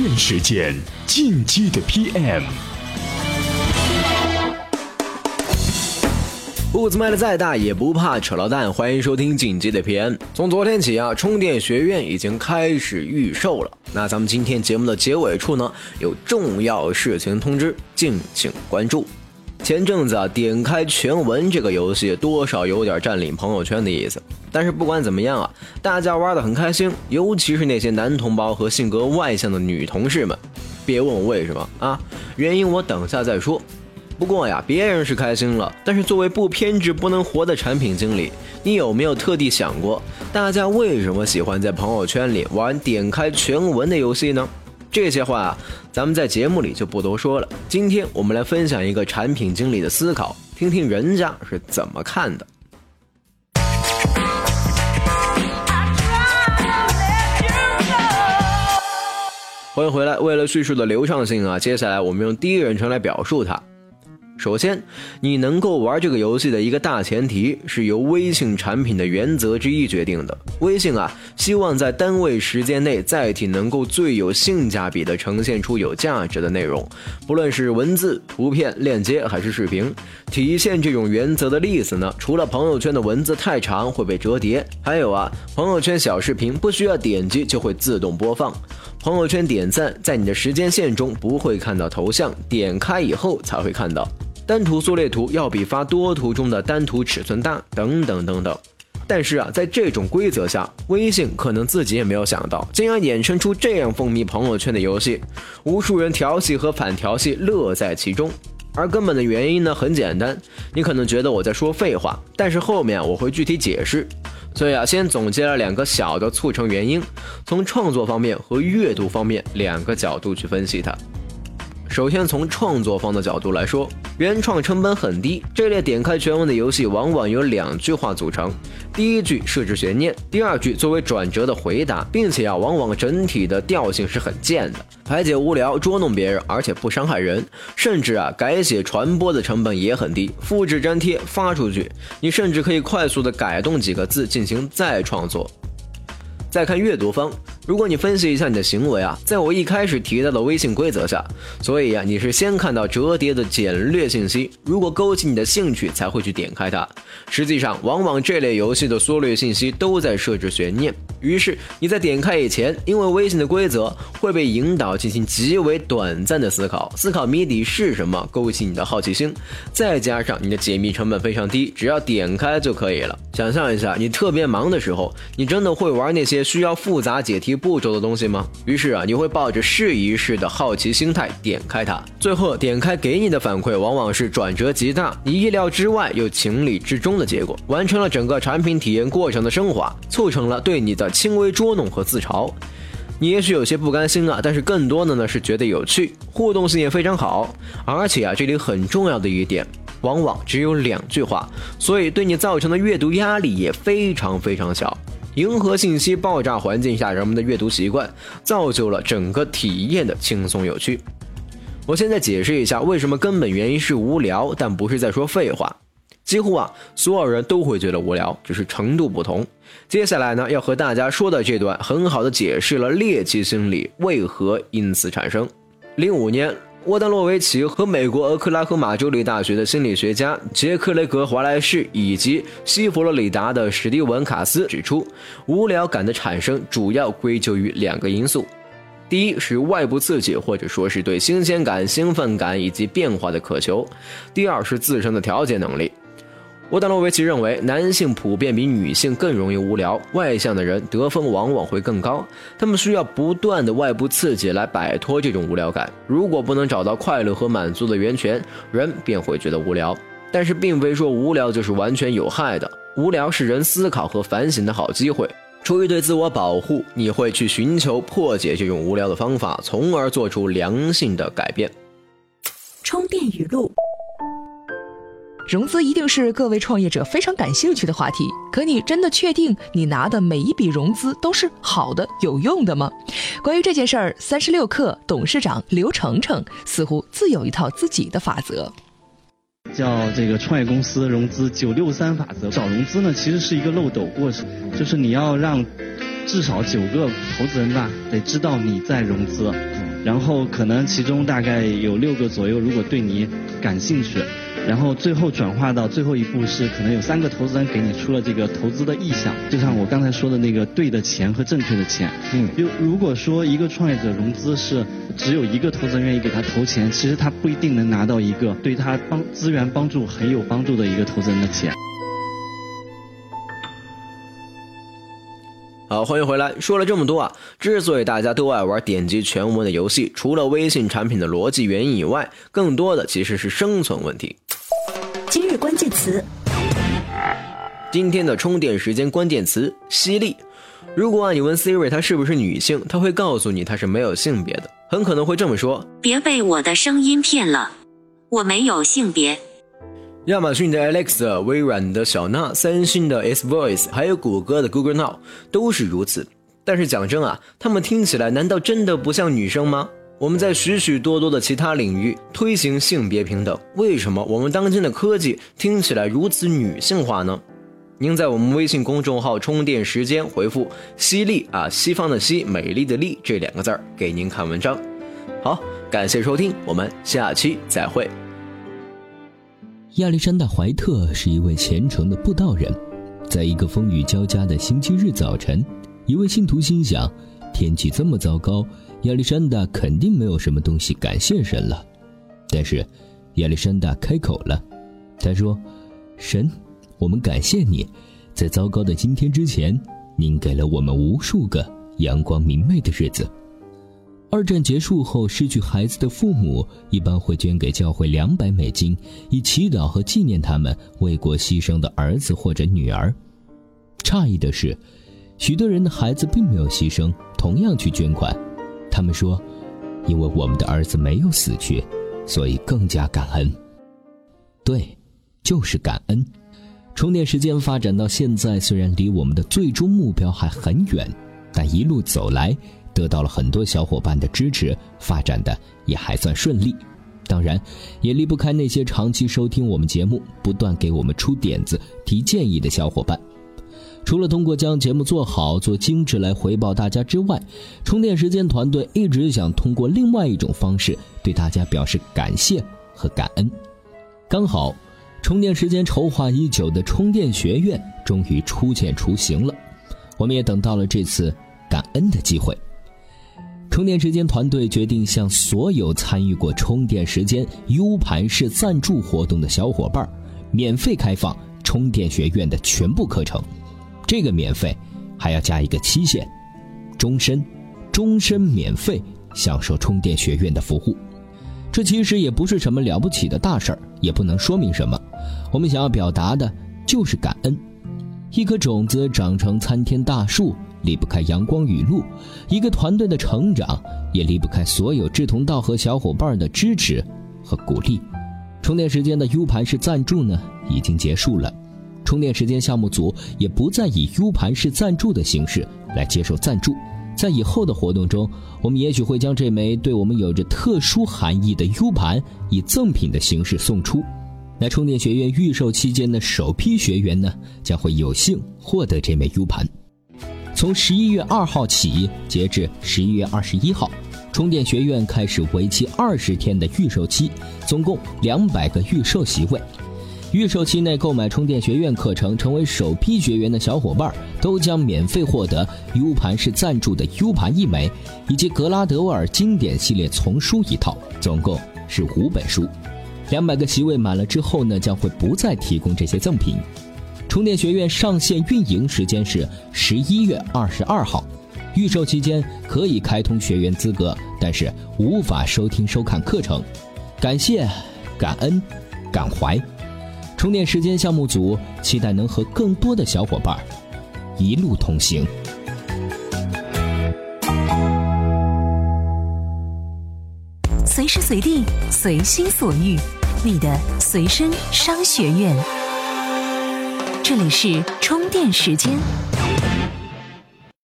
电时间，进击的 PM。步子迈的再大也不怕扯了蛋，欢迎收听进击的 PM。从昨天起啊，充电学院已经开始预售了。那咱们今天节目的结尾处呢，有重要事情通知，敬请关注。前阵子啊，点开全文这个游戏多少有点占领朋友圈的意思。但是不管怎么样啊，大家玩的很开心，尤其是那些男同胞和性格外向的女同事们。别问我为什么啊，原因我等下再说。不过呀，别人是开心了，但是作为不偏执不能活的产品经理，你有没有特地想过，大家为什么喜欢在朋友圈里玩点开全文的游戏呢？这些话啊，咱们在节目里就不多说了。今天我们来分享一个产品经理的思考，听听人家是怎么看的。欢迎回来。为了叙述的流畅性啊，接下来我们用第一人称来表述它。首先，你能够玩这个游戏的一个大前提是由微信产品的原则之一决定的。微信啊，希望在单位时间内载体能够最有性价比的呈现出有价值的内容，不论是文字、图片、链接还是视频。体现这种原则的例子呢，除了朋友圈的文字太长会被折叠，还有啊，朋友圈小视频不需要点击就会自动播放，朋友圈点赞在你的时间线中不会看到头像，点开以后才会看到。单图缩略图要比发多图中的单图尺寸大，等等等等。但是啊，在这种规则下，微信可能自己也没有想到，竟然衍生出这样风靡朋友圈的游戏，无数人调戏和反调戏乐在其中。而根本的原因呢，很简单，你可能觉得我在说废话，但是后面我会具体解释。所以啊，先总结了两个小的促成原因，从创作方面和阅读方面两个角度去分析它。首先，从创作方的角度来说，原创成本很低。这类点开全文的游戏往往由两句话组成，第一句设置悬念，第二句作为转折的回答，并且啊，往往整体的调性是很贱的，排解无聊，捉弄别人，而且不伤害人，甚至啊，改写传播的成本也很低，复制粘贴发出去，你甚至可以快速的改动几个字进行再创作。再看阅读方。如果你分析一下你的行为啊，在我一开始提到的微信规则下，所以呀，你是先看到折叠的简略信息，如果勾起你的兴趣才会去点开它。实际上，往往这类游戏的缩略信息都在设置悬念，于是你在点开以前，因为微信的规则会被引导进行极为短暂的思考，思考谜底是什么，勾起你的好奇心，再加上你的解密成本非常低，只要点开就可以了。想象一下，你特别忙的时候，你真的会玩那些需要复杂解题？步骤的东西吗？于是啊，你会抱着试一试的好奇心态点开它，最后点开给你的反馈往往是转折极大，你意料之外又情理之中的结果，完成了整个产品体验过程的升华，促成了对你的轻微捉弄和自嘲。你也许有些不甘心啊，但是更多的呢是觉得有趣，互动性也非常好，而且啊，这里很重要的一点，往往只有两句话，所以对你造成的阅读压力也非常非常小。迎合信息爆炸环境下人们的阅读习惯，造就了整个体验的轻松有趣。我现在解释一下为什么根本原因是无聊，但不是在说废话。几乎啊，所有人都会觉得无聊，只是程度不同。接下来呢，要和大家说的这段，很好的解释了猎奇心理为何因此产生。零五年。沃丹洛维奇和美国俄克拉荷马州立大学的心理学家杰克雷格华莱士以及西佛罗里达的史蒂文卡斯指出，无聊感的产生主要归咎于两个因素：第一是外部刺激，或者说是对新鲜感、兴奋感以及变化的渴求；第二是自身的调节能力。沃达洛维奇认为，男性普遍比女性更容易无聊，外向的人得分往往会更高。他们需要不断的外部刺激来摆脱这种无聊感。如果不能找到快乐和满足的源泉，人便会觉得无聊。但是，并非说无聊就是完全有害的。无聊是人思考和反省的好机会。出于对自我保护，你会去寻求破解这种无聊的方法，从而做出良性的改变。充电语录。融资一定是各位创业者非常感兴趣的话题，可你真的确定你拿的每一笔融资都是好的、有用的吗？关于这件事儿，三十六氪董事长刘成成似乎自有一套自己的法则，叫这个创业公司融资九六三法则。找融资呢，其实是一个漏斗过程，就是你要让至少九个投资人吧，得知道你在融资。然后可能其中大概有六个左右，如果对你感兴趣。然后最后转化到最后一步是，可能有三个投资人给你出了这个投资的意向，就像我刚才说的那个对的钱和正确的钱。嗯，如如果说一个创业者融资是只有一个投资人愿意给他投钱，其实他不一定能拿到一个对他帮资源帮助很有帮助的一个投资人的钱。好，欢迎回来。说了这么多啊，之所以大家都爱玩点击全文的游戏，除了微信产品的逻辑原因以外，更多的其实是生存问题。今日关键词，今天的充电时间关键词：犀利。如果啊你问 Siri 她是不是女性，她会告诉你她是没有性别的，很可能会这么说：别被我的声音骗了，我没有性别。亚马逊的 Alexa、微软的小娜、三星的 S Voice，还有谷歌的 Google Now 都是如此。但是讲真啊，他们听起来难道真的不像女生吗？我们在许许多多的其他领域推行性别平等，为什么我们当今的科技听起来如此女性化呢？您在我们微信公众号“充电时间”回复“犀利”啊，西方的西，美丽的丽这两个字儿，给您看文章。好，感谢收听，我们下期再会。亚历山大·怀特是一位虔诚的布道人，在一个风雨交加的星期日早晨，一位信徒心想：天气这么糟糕。亚历山大肯定没有什么东西感谢神了，但是亚历山大开口了，他说：“神，我们感谢你，在糟糕的今天之前，您给了我们无数个阳光明媚的日子。”二战结束后，失去孩子的父母一般会捐给教会两百美金，以祈祷和纪念他们为国牺牲的儿子或者女儿。诧异的是，许多人的孩子并没有牺牲，同样去捐款。他们说：“因为我们的儿子没有死去，所以更加感恩。”对，就是感恩。充电时间发展到现在，虽然离我们的最终目标还很远，但一路走来，得到了很多小伙伴的支持，发展的也还算顺利。当然，也离不开那些长期收听我们节目、不断给我们出点子、提建议的小伙伴。除了通过将节目做好、做精致来回报大家之外，充电时间团队一直想通过另外一种方式对大家表示感谢和感恩。刚好，充电时间筹划已久的充电学院终于初见雏形了，我们也等到了这次感恩的机会。充电时间团队决定向所有参与过充电时间 U 盘式赞助活动的小伙伴，免费开放充电学院的全部课程。这个免费，还要加一个期限，终身，终身免费享受充电学院的服务。这其实也不是什么了不起的大事儿，也不能说明什么。我们想要表达的就是感恩。一颗种子长成参天大树，离不开阳光雨露；一个团队的成长，也离不开所有志同道合小伙伴的支持和鼓励。充电时间的 U 盘式赞助呢，已经结束了。充电时间项目组也不再以 U 盘式赞助的形式来接受赞助，在以后的活动中，我们也许会将这枚对我们有着特殊含义的 U 盘以赠品的形式送出。那充电学院预售期间的首批学员呢，将会有幸获得这枚 U 盘。从十一月二号起，截至十一月二十一号，充电学院开始为期二十天的预售期，总共两百个预售席位。预售期内购买充电学院课程成为首批学员的小伙伴，都将免费获得 U 盘式赞助的 U 盘一枚，以及格拉德沃尔经典系列丛书一套，总共是五本书。两百个席位满了之后呢，将会不再提供这些赠品。充电学院上线运营时间是十一月二十二号，预售期间可以开通学员资格，但是无法收听收看课程。感谢，感恩，感怀。充电时间项目组期待能和更多的小伙伴一路同行。随时随地，随心所欲，你的随身商学院。这里是充电时间。